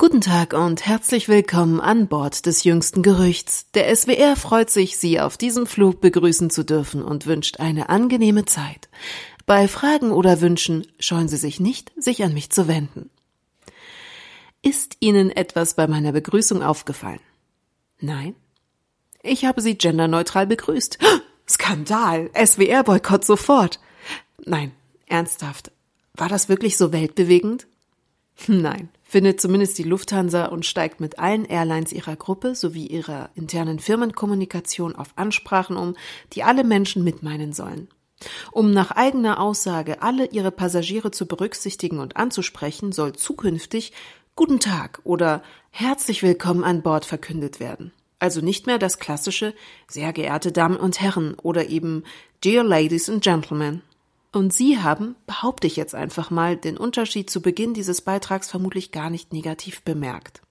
Guten Tag und herzlich willkommen an Bord des jüngsten Gerüchts. Der SWR freut sich, Sie auf diesem Flug begrüßen zu dürfen und wünscht eine angenehme Zeit. Bei Fragen oder Wünschen scheuen Sie sich nicht, sich an mich zu wenden. Ist Ihnen etwas bei meiner Begrüßung aufgefallen? Nein? Ich habe Sie genderneutral begrüßt. Skandal! SWR-Boykott sofort! Nein, ernsthaft. War das wirklich so weltbewegend? Nein, findet zumindest die Lufthansa und steigt mit allen Airlines ihrer Gruppe sowie ihrer internen Firmenkommunikation auf Ansprachen um, die alle Menschen mitmeinen sollen. Um nach eigener Aussage alle ihre Passagiere zu berücksichtigen und anzusprechen, soll zukünftig Guten Tag oder Herzlich willkommen an Bord verkündet werden. Also nicht mehr das klassische Sehr geehrte Damen und Herren oder eben Dear Ladies and Gentlemen. Und Sie haben, behaupte ich jetzt einfach mal, den Unterschied zu Beginn dieses Beitrags vermutlich gar nicht negativ bemerkt.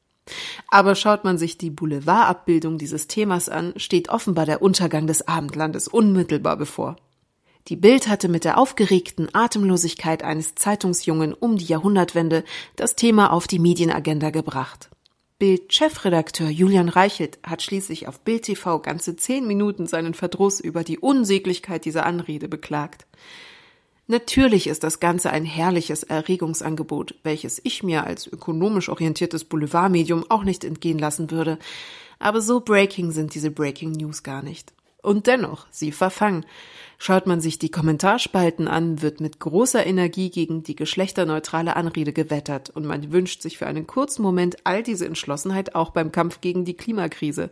Aber schaut man sich die Boulevardabbildung dieses Themas an, steht offenbar der Untergang des Abendlandes unmittelbar bevor. Die Bild hatte mit der aufgeregten Atemlosigkeit eines Zeitungsjungen um die Jahrhundertwende das Thema auf die Medienagenda gebracht. Bild-Chefredakteur Julian Reichelt hat schließlich auf Bild TV ganze zehn Minuten seinen Verdruss über die Unsäglichkeit dieser Anrede beklagt. Natürlich ist das Ganze ein herrliches Erregungsangebot, welches ich mir als ökonomisch orientiertes Boulevardmedium auch nicht entgehen lassen würde. Aber so breaking sind diese Breaking News gar nicht. Und dennoch, sie verfangen. Schaut man sich die Kommentarspalten an, wird mit großer Energie gegen die geschlechterneutrale Anrede gewettert und man wünscht sich für einen kurzen Moment all diese Entschlossenheit auch beim Kampf gegen die Klimakrise.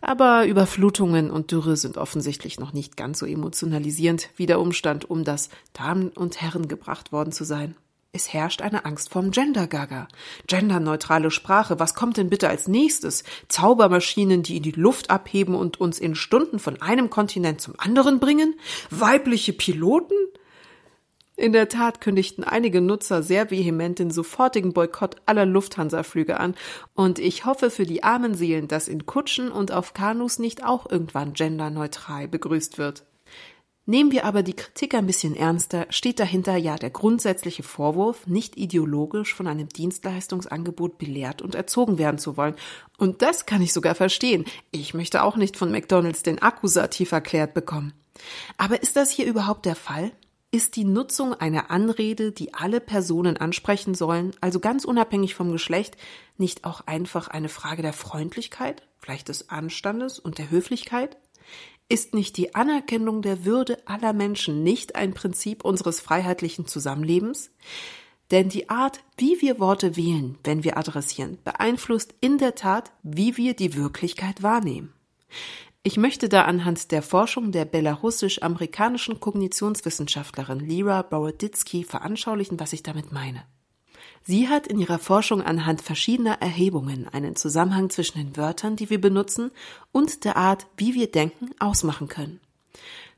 Aber Überflutungen und Dürre sind offensichtlich noch nicht ganz so emotionalisierend wie der Umstand, um das Damen und Herren gebracht worden zu sein. Es herrscht eine Angst vorm Gender-Gaga. Genderneutrale Sprache, was kommt denn bitte als nächstes? Zaubermaschinen, die in die Luft abheben und uns in Stunden von einem Kontinent zum anderen bringen? Weibliche Piloten? In der Tat kündigten einige Nutzer sehr vehement den sofortigen Boykott aller Lufthansa-Flüge an, und ich hoffe für die armen Seelen, dass in Kutschen und auf Kanus nicht auch irgendwann genderneutral begrüßt wird. Nehmen wir aber die Kritik ein bisschen ernster, steht dahinter ja der grundsätzliche Vorwurf, nicht ideologisch von einem Dienstleistungsangebot belehrt und erzogen werden zu wollen. Und das kann ich sogar verstehen. Ich möchte auch nicht von McDonalds den Akkusativ erklärt bekommen. Aber ist das hier überhaupt der Fall? Ist die Nutzung einer Anrede, die alle Personen ansprechen sollen, also ganz unabhängig vom Geschlecht, nicht auch einfach eine Frage der Freundlichkeit, vielleicht des Anstandes und der Höflichkeit? Ist nicht die Anerkennung der Würde aller Menschen nicht ein Prinzip unseres freiheitlichen Zusammenlebens? Denn die Art, wie wir Worte wählen, wenn wir adressieren, beeinflusst in der Tat, wie wir die Wirklichkeit wahrnehmen. Ich möchte da anhand der Forschung der belarussisch-amerikanischen Kognitionswissenschaftlerin Lira Boroditsky veranschaulichen, was ich damit meine. Sie hat in ihrer Forschung anhand verschiedener Erhebungen einen Zusammenhang zwischen den Wörtern, die wir benutzen, und der Art, wie wir denken, ausmachen können.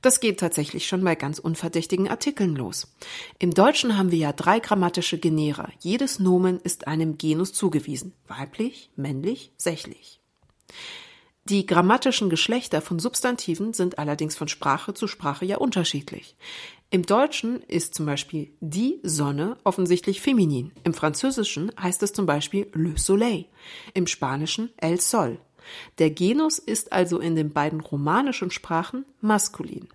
Das geht tatsächlich schon bei ganz unverdächtigen Artikeln los. Im Deutschen haben wir ja drei grammatische Genera. Jedes Nomen ist einem Genus zugewiesen. Weiblich, männlich, sächlich. Die grammatischen Geschlechter von Substantiven sind allerdings von Sprache zu Sprache ja unterschiedlich. Im Deutschen ist zum Beispiel die Sonne offensichtlich feminin. Im Französischen heißt es zum Beispiel le soleil. Im Spanischen el sol. Der Genus ist also in den beiden romanischen Sprachen maskulin.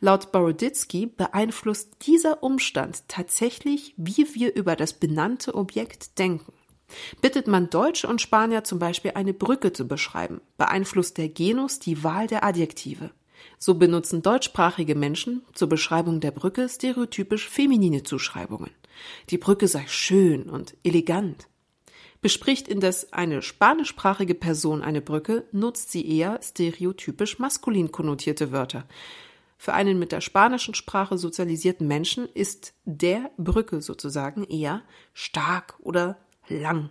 Laut Boroditsky beeinflusst dieser Umstand tatsächlich, wie wir über das benannte Objekt denken. Bittet man Deutsche und Spanier zum Beispiel eine Brücke zu beschreiben, beeinflusst der Genus die Wahl der Adjektive. So benutzen deutschsprachige Menschen zur Beschreibung der Brücke stereotypisch feminine Zuschreibungen. Die Brücke sei schön und elegant. Bespricht indes eine spanischsprachige Person eine Brücke, nutzt sie eher stereotypisch maskulin konnotierte Wörter. Für einen mit der spanischen Sprache sozialisierten Menschen ist der Brücke sozusagen eher stark oder lang.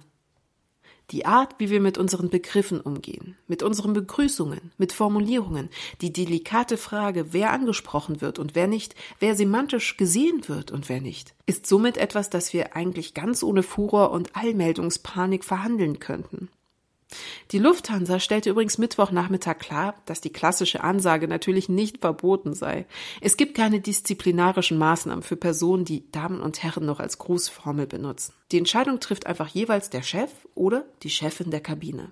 Die Art, wie wir mit unseren Begriffen umgehen, mit unseren Begrüßungen, mit Formulierungen, die delikate Frage, wer angesprochen wird und wer nicht, wer semantisch gesehen wird und wer nicht, ist somit etwas, das wir eigentlich ganz ohne Furor und Allmeldungspanik verhandeln könnten. Die Lufthansa stellte übrigens Mittwochnachmittag klar, dass die klassische Ansage natürlich nicht verboten sei. Es gibt keine disziplinarischen Maßnahmen für Personen, die Damen und Herren noch als Grußformel benutzen. Die Entscheidung trifft einfach jeweils der Chef oder die Chefin der Kabine.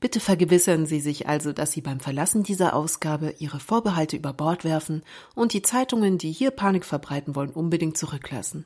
Bitte vergewissern Sie sich also, dass Sie beim Verlassen dieser Ausgabe Ihre Vorbehalte über Bord werfen und die Zeitungen, die hier Panik verbreiten wollen, unbedingt zurücklassen.